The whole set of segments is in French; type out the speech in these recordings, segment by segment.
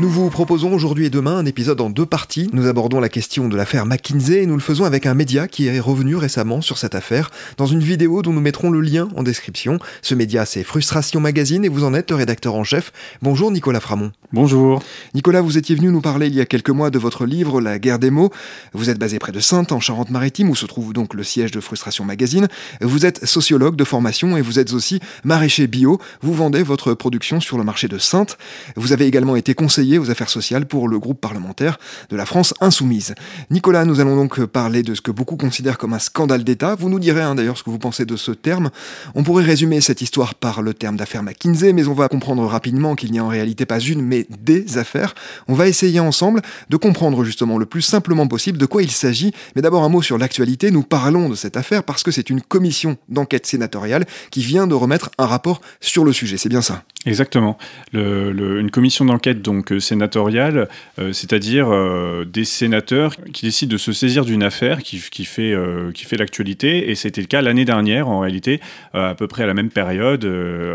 Nous vous proposons aujourd'hui et demain un épisode en deux parties. Nous abordons la question de l'affaire McKinsey et nous le faisons avec un média qui est revenu récemment sur cette affaire dans une vidéo dont nous mettrons le lien en description. Ce média c'est Frustration Magazine et vous en êtes le rédacteur en chef. Bonjour Nicolas Framont. Bonjour. Nicolas, vous étiez venu nous parler il y a quelques mois de votre livre La guerre des mots. Vous êtes basé près de Sainte en Charente-Maritime où se trouve donc le siège de Frustration Magazine. Vous êtes sociologue de formation et vous êtes aussi maraîcher bio. Vous vendez votre production sur le marché de Sainte. Vous avez également été conseiller aux affaires sociales pour le groupe parlementaire de la France Insoumise. Nicolas, nous allons donc parler de ce que beaucoup considèrent comme un scandale d'État. Vous nous direz hein, d'ailleurs ce que vous pensez de ce terme. On pourrait résumer cette histoire par le terme d'affaire McKinsey, mais on va comprendre rapidement qu'il n'y a en réalité pas une, mais des affaires. On va essayer ensemble de comprendre justement le plus simplement possible de quoi il s'agit. Mais d'abord un mot sur l'actualité. Nous parlons de cette affaire parce que c'est une commission d'enquête sénatoriale qui vient de remettre un rapport sur le sujet. C'est bien ça? Exactement. Une commission d'enquête donc sénatoriale, euh, c'est-à-dire euh, des sénateurs qui décident de se saisir d'une affaire qui, fait, qui fait l'actualité, et c'était le cas l'année dernière en réalité, à peu près à la même période,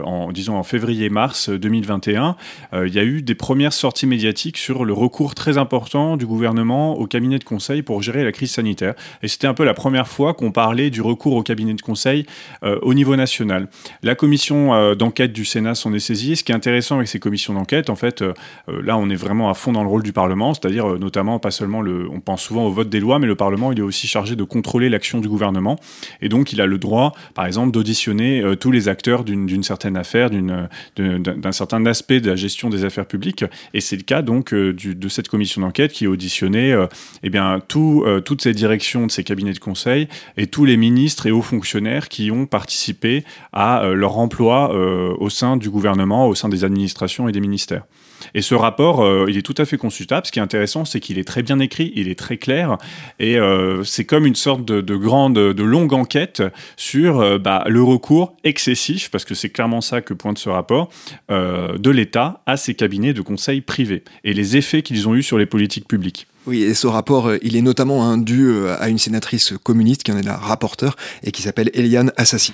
en disons en février-mars 2021, il y a eu des premières sorties médiatiques sur le recours très important du gouvernement au cabinet de conseil pour gérer la crise sanitaire, et c'était un peu la première fois qu'on parlait du recours au cabinet de conseil au niveau national. La commission d'enquête du Sénat s'en est saisie. Ce qui est intéressant avec ces commissions d'enquête, en fait, euh, euh, là, on est vraiment à fond dans le rôle du Parlement, c'est-à-dire euh, notamment pas seulement le, on pense souvent au vote des lois, mais le Parlement, il est aussi chargé de contrôler l'action du gouvernement, et donc il a le droit, par exemple, d'auditionner tous les acteurs d'une certaine affaire, d'un certain aspect de la gestion des affaires publiques, et c'est le cas donc de cette commission d'enquête qui a auditionné, eh bien, tout, toutes ces directions de ces cabinets de conseil et tous les ministres et hauts fonctionnaires qui ont participé à leur emploi au sein du gouvernement au sein des administrations et des ministères. Et ce rapport, euh, il est tout à fait consultable. Ce qui est intéressant, c'est qu'il est très bien écrit, il est très clair, et euh, c'est comme une sorte de, grande, de longue enquête sur euh, bah, le recours excessif, parce que c'est clairement ça que pointe ce rapport, de l'État à ses cabinets de conseil privés et les effets qu'ils ont eus sur les politiques publiques. Oui, et ce rapport, il est notamment dû à une sénatrice communiste qui en est la rapporteure et qui s'appelle Eliane Assassi.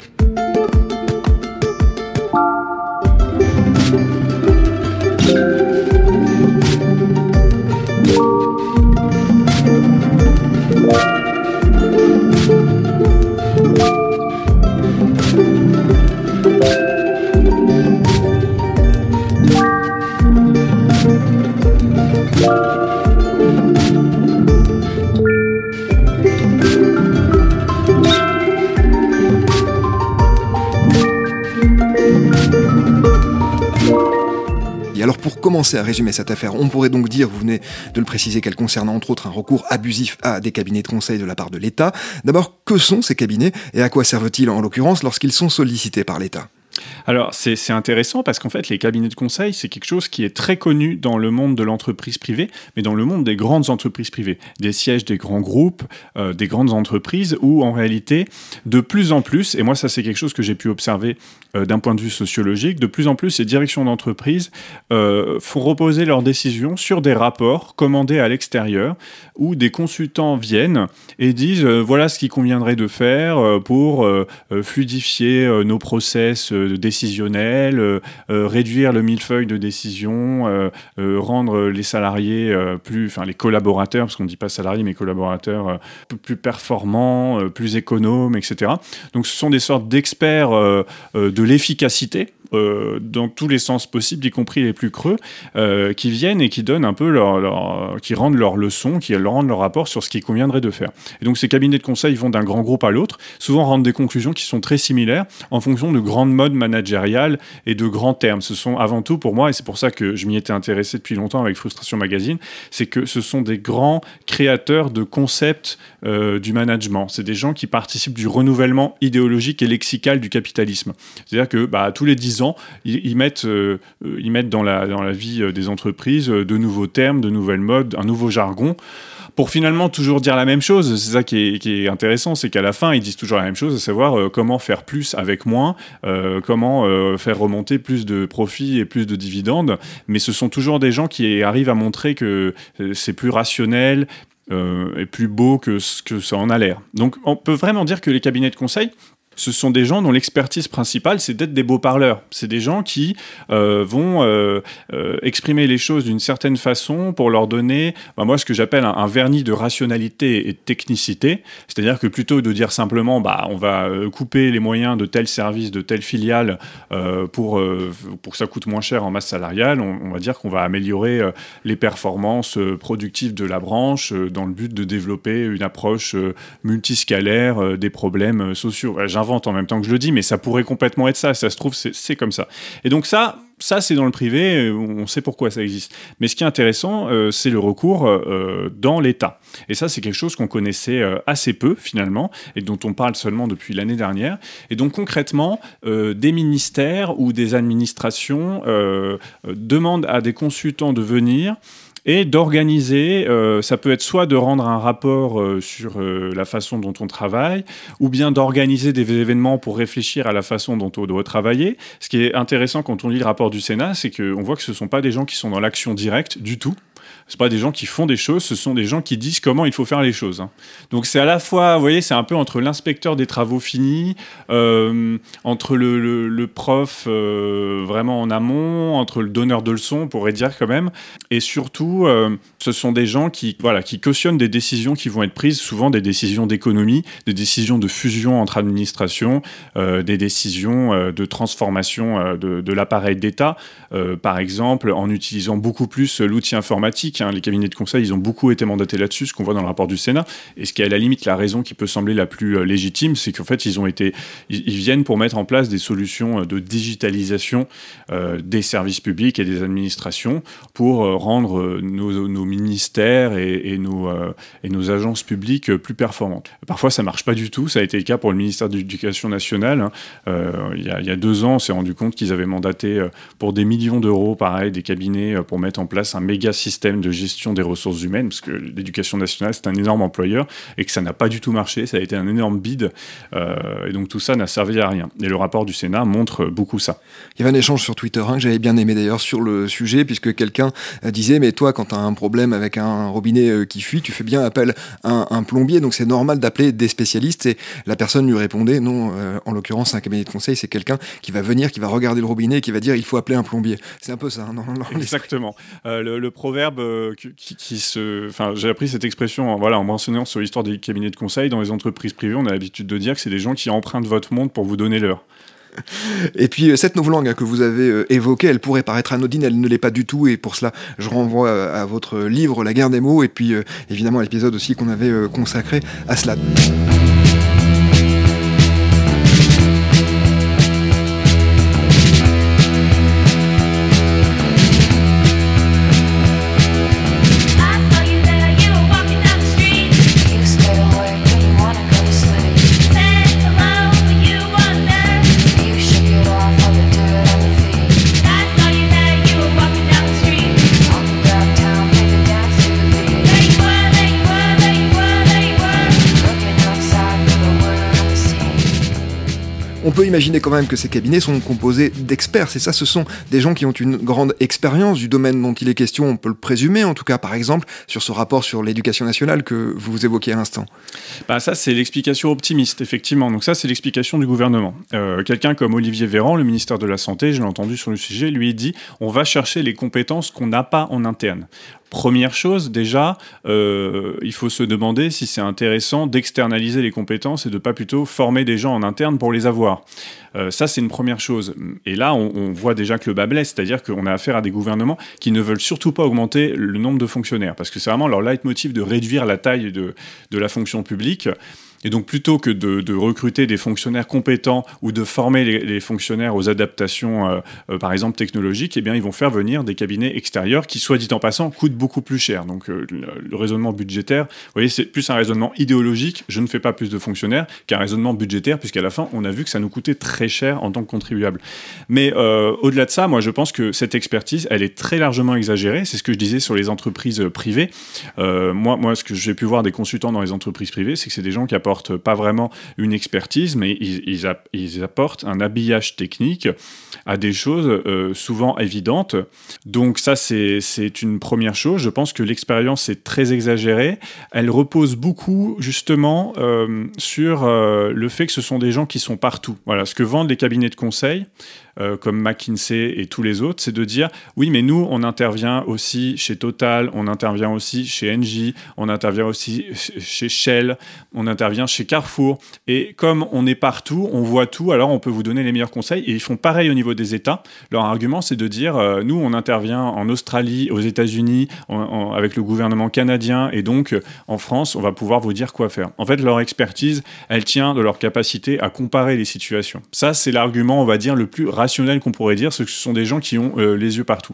Commencer à résumer cette affaire, on pourrait donc dire, vous venez de le préciser, qu'elle concerne entre autres un recours abusif à des cabinets de conseil de la part de l'État. D'abord, que sont ces cabinets et à quoi servent-ils en l'occurrence lorsqu'ils sont sollicités par l'État? Alors, c'est intéressant parce qu'en fait, les cabinets de conseil, c'est quelque chose qui est très connu dans le monde de l'entreprise privée, mais dans le monde des grandes entreprises privées, des sièges des grands groupes, euh, des grandes entreprises, où en réalité, de plus en plus, et moi ça c'est quelque chose que j'ai pu observer euh, d'un point de vue sociologique, de plus en plus, ces directions d'entreprise euh, font reposer leurs décisions sur des rapports commandés à l'extérieur, où des consultants viennent et disent voilà ce qu'il conviendrait de faire pour fluidifier nos process décisionnel, euh, euh, réduire le millefeuille de décision, euh, rendre les salariés plus, enfin les collaborateurs, parce qu'on ne dit pas salariés mais collaborateurs, plus performants, plus économes, etc. Donc ce sont des sortes d'experts de l'efficacité dans tous les sens possibles, y compris les plus creux, qui viennent et qui donnent un peu leur, qui rendent leurs leçons, qui leur rendent leur rapport sur ce qu'il conviendrait de faire. Et donc ces cabinets de conseil vont d'un grand groupe à l'autre, souvent rendent des conclusions qui sont très similaires en fonction de grandes modes managériales et de grands termes. Ce sont avant tout pour moi, et c'est pour ça que je m'y étais intéressé depuis longtemps avec Frustration Magazine, c'est que ce sont des grands créateurs de concepts euh, du management. C'est des gens qui participent du renouvellement idéologique et lexical du capitalisme. C'est-à-dire que bah, tous les dix ils, mettent, euh, ils mettent dans la, dans la vie euh, des entreprises de nouveaux termes, de nouvelles modes, un nouveau jargon pour finalement toujours dire la même chose. C'est ça qui est, intéressant, c'est qu'à la fin, ils disent toujours la même chose, à savoir euh, comment faire plus avec moins, euh, comment euh, faire remonter plus de profits et plus de dividendes. Mais ce sont toujours des gens qui arrivent à montrer que c'est plus rationnel, et plus beau que ce que ça en a l'air. Donc on peut vraiment dire que les cabinets de conseil, ce sont des gens dont l'expertise principale, c'est d'être des beaux parleurs. C'est des gens qui euh, vont euh, euh, exprimer les choses d'une certaine façon pour leur donner, bah, moi, ce que j'appelle un, vernis de rationalité et de technicité. C'est-à-dire que plutôt de dire simplement, bah, on va couper les moyens de tel service, de telle filiale pour, pour que ça coûte moins cher en masse salariale, on va dire qu'on va améliorer les performances productives de la branche dans le but de développer une approche multiscalaire des problèmes sociaux. J'invente en même temps que je le dis, mais ça pourrait complètement être ça. Ça se trouve, c'est comme ça. Et donc ça, ça c'est dans le privé, euh, on sait pourquoi ça existe. Mais ce qui est intéressant, euh, c'est le recours euh, dans l'État. Et ça, c'est quelque chose qu'on connaissait assez peu finalement, et dont on parle seulement depuis l'année dernière. Et donc concrètement, des ministères ou des administrations demandent à des consultants de venir et d'organiser, euh, ça peut être soit de rendre un rapport euh, sur euh, la façon dont on travaille, ou bien d'organiser des événements pour réfléchir à la façon dont on doit travailler. Ce qui est intéressant quand on lit le rapport du Sénat, c'est qu'on voit que ce ne sont pas des gens qui sont dans l'action directe du tout c'est pas des gens qui font des choses, ce sont des gens qui disent comment il faut faire les choses. Hein. Donc c'est à la fois, vous voyez, c'est un peu entre l'inspecteur des travaux finis, euh, entre le, prof euh, vraiment en amont, entre le donneur de leçons, on pourrait dire quand même, et surtout, euh, ce sont des gens qui, voilà, qui cautionnent des décisions qui vont être prises, souvent des décisions d'économie, des décisions de fusion entre administrations, des décisions de transformation de, de l'appareil d'État, par exemple, en utilisant beaucoup plus l'outil informatique Hein. Les cabinets de conseil, ils ont beaucoup été mandatés là-dessus, ce qu'on voit dans le rapport du Sénat. Et ce qui est à la limite la raison qui peut sembler la plus euh, légitime, c'est qu'en fait, ils ont été, ils, viennent pour mettre en place des solutions euh, de digitalisation euh, des services publics et des administrations pour rendre nos, ministères et, nos, agences publiques plus performantes. Parfois, ça marche pas du tout. Ça a été le cas pour le ministère de l'Éducation nationale. Hein. il, y a, il, y a, deux ans, on s'est rendu compte qu'ils avaient mandaté pour des millions d'euros, pareil, des cabinets pour mettre en place un méga système de gestion des ressources humaines, parce que l'éducation nationale, c'est un énorme employeur, et que ça n'a pas du tout marché, ça a été un énorme bide, euh, et donc tout ça n'a servi à rien. Et le rapport du Sénat montre beaucoup ça. Il y avait un échange sur Twitter hein, que j'avais bien aimé d'ailleurs sur le sujet, puisque quelqu'un euh, disait, mais toi, quand tu as un problème avec un robinet euh, qui fuit, tu fais bien appel à un, plombier, donc c'est normal d'appeler des spécialistes, et la personne lui répondait, non, en l'occurrence, un cabinet de conseil, c'est quelqu'un qui va venir, qui va regarder le robinet, et qui va dire, il faut appeler un plombier. C'est un peu ça. Hein, Exactement. le, le, proverbe Enfin, j'ai appris cette expression voilà, en mentionnant sur l'histoire des cabinets de conseil. Dans les entreprises privées, on a l'habitude de dire que c'est des gens qui empruntent votre monde pour vous donner l'heure. Et puis euh, cette nouvelle langue hein, que vous avez euh, évoquée, elle pourrait paraître anodine, elle ne l'est pas du tout, et pour cela je renvoie euh, à votre livre La guerre des mots, et puis évidemment à l'épisode aussi qu'on avait consacré à cela. On peut imaginer quand même que ces cabinets sont composés d'experts. C'est ça, ce sont des gens qui ont une grande expérience du domaine dont il est question, on peut le présumer en tout cas, par exemple, sur ce rapport sur l'éducation nationale que vous évoquiez à l'instant. Bah ça, c'est l'explication optimiste, effectivement. Donc ça, c'est l'explication du gouvernement. Euh, quelqu'un comme Olivier Véran, le ministère de la Santé, je l'ai entendu sur le sujet, lui dit, on va chercher les compétences qu'on n'a pas en interne Première chose, déjà, euh, il faut se demander si c'est intéressant d'externaliser les compétences et de pas plutôt former des gens en interne pour les avoir. Euh, ça, c'est une première chose. Et là, on, voit déjà que le bas blesse, c'est-à-dire qu'on a affaire à des gouvernements qui ne veulent surtout pas augmenter le nombre de fonctionnaires, parce que c'est vraiment leur leitmotiv de réduire la taille de, de la fonction publique. Et donc, plutôt que de, recruter des fonctionnaires compétents ou de former les, fonctionnaires aux adaptations, euh, euh, par exemple technologiques, eh bien, ils vont faire venir des cabinets extérieurs qui, soit dit en passant, coûtent beaucoup plus cher. Donc, euh, le, raisonnement budgétaire, vous voyez, c'est plus un raisonnement idéologique. Je ne fais pas plus de fonctionnaires qu'un raisonnement budgétaire, puisqu'à la fin, on a vu que ça nous coûtait très cher en tant que contribuable. Mais au-delà de ça, moi, je pense que cette expertise, elle est très largement exagérée. C'est ce que je disais sur les entreprises privées. moi, moi, ce que j'ai pu voir des consultants dans les entreprises privées, c'est que c'est des gens qui apportent pas vraiment une expertise, mais ils, apportent un habillage technique à des choses euh, souvent évidentes. Donc ça, c'est une première chose. Je pense que l'expérience est très exagérée. Elle repose beaucoup justement euh, sur euh, le fait que ce sont des gens qui sont partout. Voilà, ce que vendent les cabinets de conseil, euh, comme McKinsey et tous les autres, c'est de dire oui, mais nous, on intervient aussi chez Total, on intervient aussi chez Engie, on intervient aussi chez Shell, on intervient chez Carrefour. Et comme on est partout, on voit tout, alors on peut vous donner les meilleurs conseils. Et ils font pareil au niveau des États. Leur argument, c'est de dire euh, nous, on intervient en Australie, aux États-Unis, avec le gouvernement canadien, et donc en France, on va pouvoir vous dire quoi faire. En fait, leur expertise, elle tient de leur capacité à comparer les situations. Ça, c'est l'argument, on va dire, le plus rationnel qu'on pourrait dire, ce sont des gens qui ont euh, les yeux partout.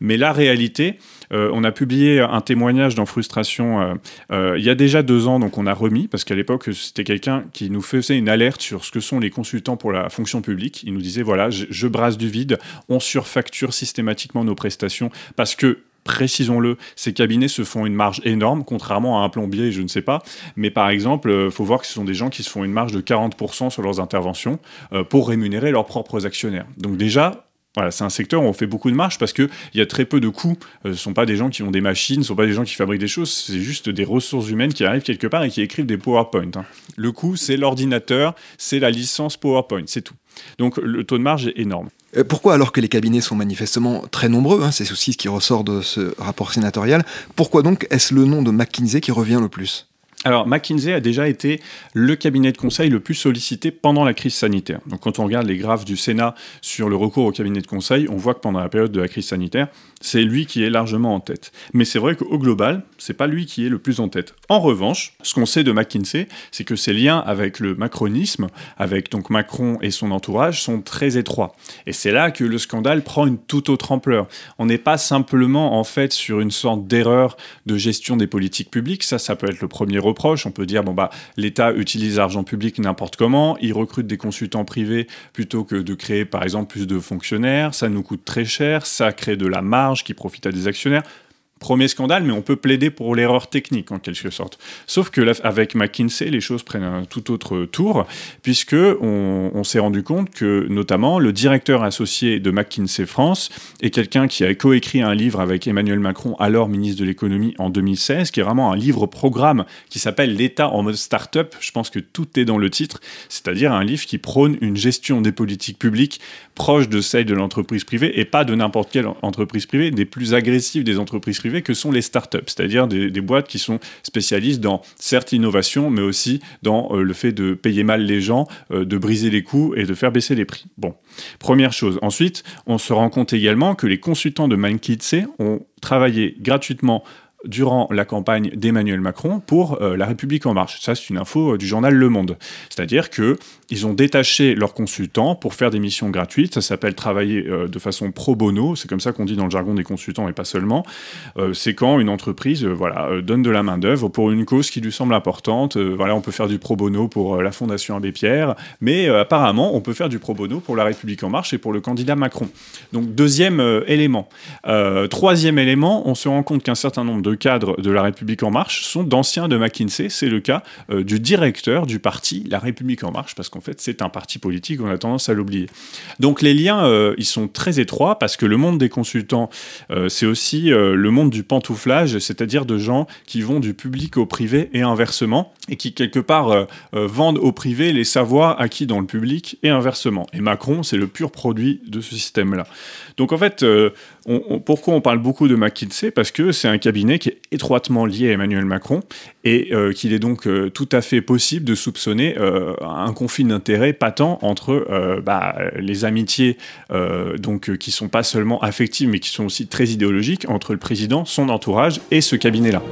Mais la réalité, euh, on a publié un témoignage dans Frustration euh, il y a déjà deux ans, donc on a remis, parce qu'à l'époque, c'était quelqu'un qui nous faisait une alerte sur ce que sont les consultants pour la fonction publique. Il nous disait, voilà, je brasse du vide, on surfacture systématiquement nos prestations, parce que précisons-le, ces cabinets se font une marge énorme, contrairement à un plombier, je ne sais pas. Mais par exemple, il euh, faut voir que ce sont des gens qui se font une marge de 40% sur leurs interventions euh, pour rémunérer leurs propres actionnaires. Donc déjà, voilà, c'est un secteur où on fait beaucoup de marge parce qu'il y a très peu de coûts. Euh, ce ne sont pas des gens qui ont des machines, ce ne sont pas des gens qui fabriquent des choses, c'est juste des ressources humaines qui arrivent quelque part et qui écrivent des PowerPoint. Hein. Le coût, c'est l'ordinateur, c'est la licence PowerPoint, c'est tout. Donc le taux de marge est énorme. Euh, pourquoi, alors que les cabinets sont manifestement très nombreux, hein, c'est aussi ce qui ressort de ce rapport sénatorial, pourquoi donc est-ce le nom de McKinsey qui revient le plus? Alors, McKinsey a déjà été le cabinet de conseil le plus sollicité pendant la crise sanitaire. Donc, quand on regarde les graphes du Sénat sur le recours au cabinet de conseil, on voit que pendant la période de la crise sanitaire, c'est lui qui est largement en tête. Mais c'est vrai qu'au global, c'est pas lui qui est le plus en tête. En revanche, ce qu'on sait de McKinsey, c'est que ses liens avec le macronisme, avec donc Macron et son entourage, sont très étroits. Et c'est là que le scandale prend une toute autre ampleur. On n'est pas simplement en fait sur une sorte d'erreur de gestion des politiques publiques. Ça, ça peut être le premier on peut dire, bon, bah, l'État utilise l'argent public n'importe comment, il recrute des consultants privés plutôt que de créer, par exemple, plus de fonctionnaires, ça nous coûte très cher, ça crée de la marge qui profite à des actionnaires. Premier scandale, mais on peut plaider pour l'erreur technique en quelque sorte. Sauf que avec McKinsey, les choses prennent un tout autre tour, puisque on, s'est rendu compte que notamment le directeur associé de McKinsey France est quelqu'un qui a coécrit un livre avec Emmanuel Macron, alors ministre de l'économie en 2016, qui est vraiment un livre programme qui s'appelle L'État en mode start-up. Je pense que tout est dans le titre, c'est-à-dire un livre qui prône une gestion des politiques publiques proche de celle de l'entreprise privée et pas de n'importe quelle entreprise privée, des plus agressives des entreprises privées que sont les startups, c'est-à-dire des, boîtes qui sont spécialistes dans certes l'innovation, mais aussi dans euh, le fait de payer mal les gens, euh, de briser les coûts et de faire baisser les prix. Bon, première chose. Ensuite, on se rend compte également que les consultants de MindKidsey ont travaillé gratuitement durant la campagne d'Emmanuel Macron pour euh, La République en marche. Ça, c'est une info euh, du journal Le Monde. C'est-à-dire que ils ont détaché leurs consultants pour faire des missions gratuites. Ça s'appelle travailler euh, de façon pro bono. C'est comme ça qu'on dit dans le jargon des consultants et pas seulement. c'est quand une entreprise, voilà, donne de la main d'œuvre pour une cause qui lui semble importante. voilà, on peut faire du pro bono pour la Fondation Abbé Pierre, mais apparemment, on peut faire du pro bono pour La République en marche et pour le candidat Macron. Donc deuxième élément. troisième élément, on se rend compte qu'un certain nombre de cadre de La République En Marche sont d'anciens de McKinsey. C'est le cas du directeur du parti La République En Marche, parce qu'en fait, c'est un parti politique, on a tendance à l'oublier. Donc les liens, ils sont très étroits, parce que le monde des consultants, c'est aussi le monde du pantouflage, c'est-à-dire de gens qui vont du public au privé et inversement, et qui quelque part vendent au privé les savoirs acquis dans le public et inversement. Et Macron, c'est le pur produit de ce système-là. Donc en fait, euh, pourquoi on parle beaucoup de McKinsey? Parce que c'est un cabinet qui est étroitement lié à Emmanuel Macron et euh, qu'il est donc euh, tout à fait possible de soupçonner un conflit d'intérêts patent entre bah, les amitiés donc qui sont pas seulement affectives mais qui sont aussi très idéologiques entre le président, son entourage et ce cabinet-là.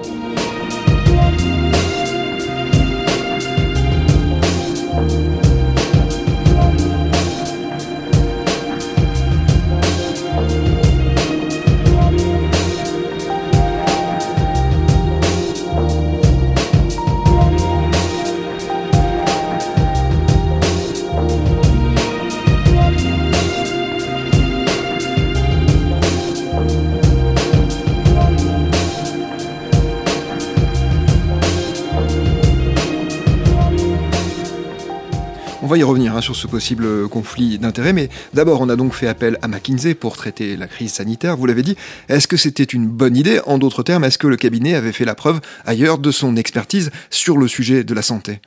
Va y revenir hein, sur ce possible conflit d'intérêts, mais d'abord on a donc fait appel à McKinsey pour traiter la crise sanitaire, vous l'avez dit. Est-ce que c'était une bonne idée? En d'autres termes, est-ce que le cabinet avait fait la preuve ailleurs de son expertise sur le sujet de la santé?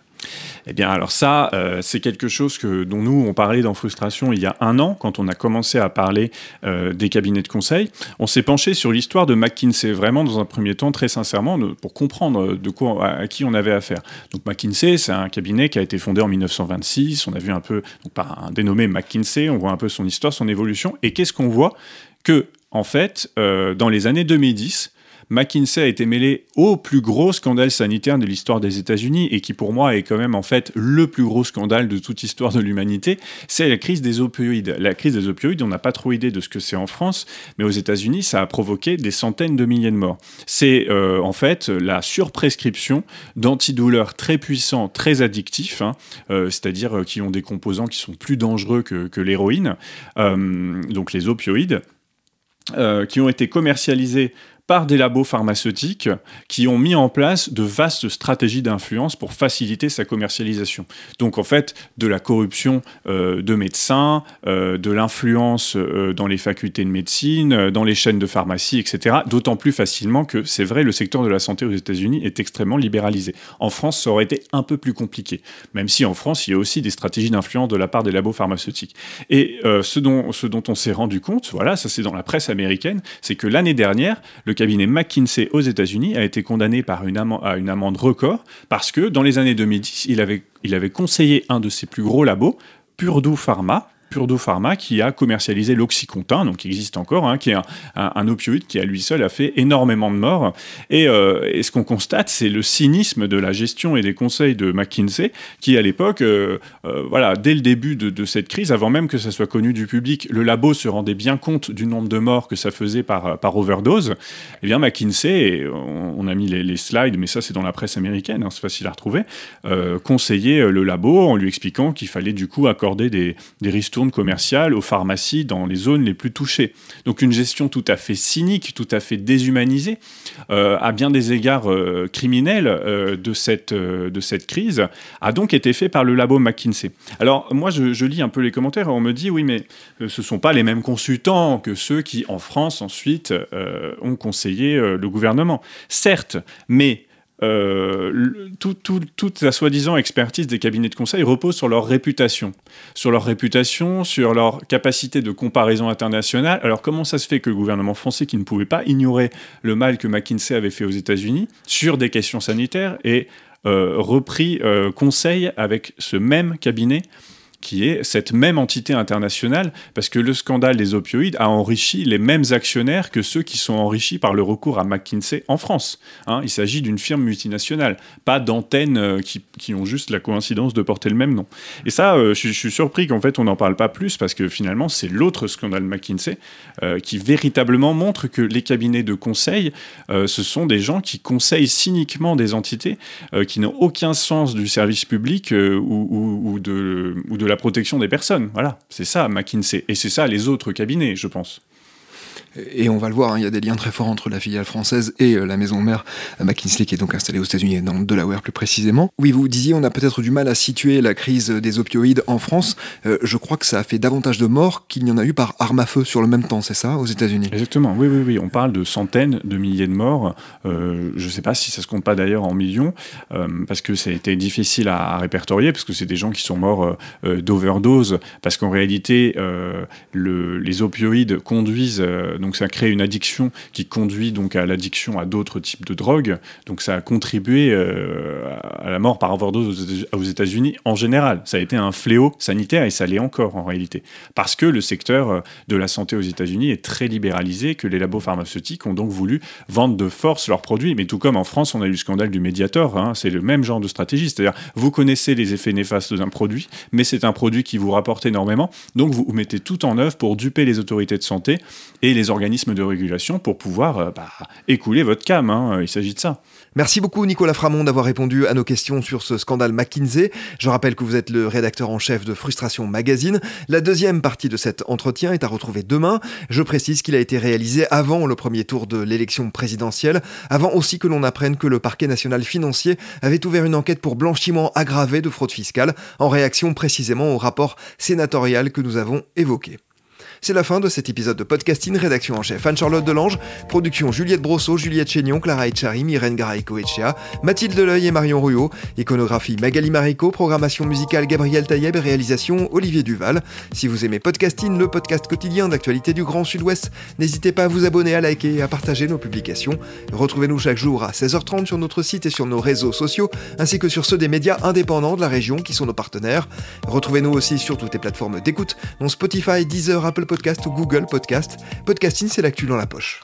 Eh bien, alors ça, euh, c'est quelque chose dont nous, on parlait dans Frustration il y a un an, quand on a commencé à parler euh, des cabinets de conseil. On s'est penché sur l'histoire de McKinsey, vraiment dans un premier temps, très sincèrement, pour comprendre de quoi, à, qui on avait affaire. Donc McKinsey, c'est un cabinet qui a été fondé en 1926. On a vu un peu, donc, par un dénommé McKinsey, on voit un peu son histoire, son évolution. Et qu'est-ce qu'on voit? Que, en fait, euh, dans les années 2010, McKinsey a été mêlé au plus gros scandale sanitaire de l'histoire des États-Unis et qui pour moi est quand même en fait le plus gros scandale de toute histoire de l'humanité, c'est la crise des opioïdes. La crise des opioïdes, on n'a pas trop idée de ce que c'est en France, mais aux États-Unis, ça a provoqué des centaines de milliers de morts. C'est euh, en fait la surprescription d'antidouleurs très puissants, très addictifs, hein, euh, c'est-à-dire euh, qui ont des composants qui sont plus dangereux que l'héroïne, donc les opioïdes. qui ont été commercialisés par des labos pharmaceutiques qui ont mis en place de vastes stratégies d'influence pour faciliter sa commercialisation. Donc en fait, de la corruption euh, de médecins, euh, de l'influence euh, dans les facultés de médecine, dans les chaînes de pharmacie, etc. D'autant plus facilement que c'est vrai, le secteur de la santé aux États-Unis est extrêmement libéralisé. En France, ça aurait été un peu plus compliqué, même si en France, il y a aussi des stratégies d'influence de la part des labos pharmaceutiques. Et ce, dont, ce dont on s'est rendu compte, voilà, ça c'est dans la presse américaine, c'est que l'année dernière, le cabinet McKinsey aux États-Unis a été condamné à une amende record parce que dans les années 2010, il avait, il avait conseillé un de ses plus gros labos, Purdue Pharma, Purdue Pharma qui a commercialisé l'Oxycontin, donc qui existe encore, hein, qui est un, opioïde qui à lui seul a fait énormément de morts. Euh, et, ce qu'on constate, c'est le cynisme de la gestion et des conseils de McKinsey, qui à l'époque, euh, euh, voilà, dès le début de, cette crise, avant même que ça soit connu du public, le labo se rendait bien compte du nombre de morts que ça faisait par, overdose. eh bien, McKinsey, on, a mis les, slides, mais ça c'est dans la presse américaine, hein, c'est facile à retrouver, conseillait le labo en lui expliquant qu'il fallait du coup accorder des, des ristournes commerciales aux pharmacies dans les zones les plus touchées. Donc une gestion tout à fait cynique, tout à fait déshumanisée, euh, à bien des égards euh, criminels euh, de, cette, de cette crise, a donc été fait par le labo McKinsey. Alors moi je, lis un peu les commentaires et on me dit oui mais ce ne sont pas les mêmes consultants que ceux qui en France ensuite ont conseillé le gouvernement. Certes, mais euh, toute la soi-disant expertise des cabinets de conseil repose sur leur réputation. Sur leur réputation, sur leur capacité de comparaison internationale. Alors comment ça se fait que le gouvernement français, qui ne pouvait pas ignorer le mal que McKinsey avait fait aux États-Unis sur des questions sanitaires, ait euh, repris euh, conseil avec ce même cabinet qui est cette même entité internationale, parce que le scandale des opioïdes a enrichi les mêmes actionnaires que ceux qui sont enrichis par le recours à McKinsey en France. Hein. il s'agit d'une firme multinationale, pas d'antennes euh, qui, ont juste la coïncidence de porter le même nom. Et ça, euh, je, suis surpris qu'en fait on n'en parle pas plus, parce que finalement c'est l'autre scandale McKinsey euh, qui véritablement montre que les cabinets de conseil, ce sont des gens qui conseillent cyniquement des entités qui n'ont aucun sens du service public ou, de, ou de la protection des personnes. Voilà, c'est ça McKinsey. Et c'est ça les autres cabinets, je pense. Et on va le voir, hein, il y a des liens très forts entre la filiale française et la maison mère McKinsey qui est donc installée aux États-Unis, dans le Delaware plus précisément. Oui, vous disiez, on a peut-être du mal à situer la crise des opioïdes en France. je crois que ça a fait davantage de morts qu'il n'y en a eu par arme à feu sur le même temps, c'est ça, aux États-Unis? Exactement, oui, oui, oui. On parle de centaines de milliers de morts. je ne sais pas si ça se compte pas d'ailleurs en millions, parce que ça a été difficile à, répertorier, parce que c'est des gens qui sont morts d'overdose, parce qu'en réalité, le, les opioïdes conduisent, donc ça crée une addiction qui conduit donc à l'addiction à d'autres types de drogues. Donc ça a contribué euh, à la mort par overdose aux États-Unis en général. Ça a été un fléau sanitaire et ça l'est encore en réalité. Parce que le secteur euh, de la santé aux États-Unis est très libéralisé, que les labos pharmaceutiques ont donc voulu vendre de force leurs produits. Mais tout comme en France, on a eu le scandale du Mediator, hein, c'est le même genre de stratégie. C'est-à-dire, vous connaissez les effets néfastes d'un produit, mais c'est un produit qui vous rapporte énormément. Donc vous mettez tout en œuvre pour duper les autorités de santé et les organismes de régulation pour pouvoir euh, bah, écouler votre cam. Hein. Il s'agit de ça. Merci beaucoup Nicolas Framont d'avoir répondu à nos questions sur ce scandale McKinsey. Je rappelle que vous êtes le rédacteur en chef de Frustration Magazine. La deuxième partie de cet entretien est à retrouver demain. Je précise qu'il a été réalisé avant le premier tour de l'élection présidentielle, avant aussi que l'on apprenne que le parquet national financier avait ouvert une enquête pour blanchiment aggravé de fraude fiscale, en réaction précisément au rapport sénatorial que nous avons évoqué. C'est la fin de cet épisode de podcasting. Rédaction en chef Anne-Charlotte Delange. Production Juliette Brosseau, Juliette Chénion, Clara Etcharim, Irène Garaïco-Echea, Mathilde Deleuil et Marion Ruyot. Iconographie Magali Marico. Programmation musicale Gabriel Taïeb. Réalisation Olivier Duval. Si vous aimez podcasting, le podcast quotidien d'actualité du Grand Sud-Ouest, n'hésitez pas à vous abonner, à liker et à partager nos publications. Retrouvez-nous chaque jour à 16h30 sur notre site et sur nos réseaux sociaux, ainsi que sur ceux des médias indépendants de la région qui sont nos partenaires. Retrouvez-nous aussi sur toutes les plateformes d'écoute, dont Spotify, Deezer, Apple Podcast ou Google Podcast. Podcasting, c'est l'actu dans la poche.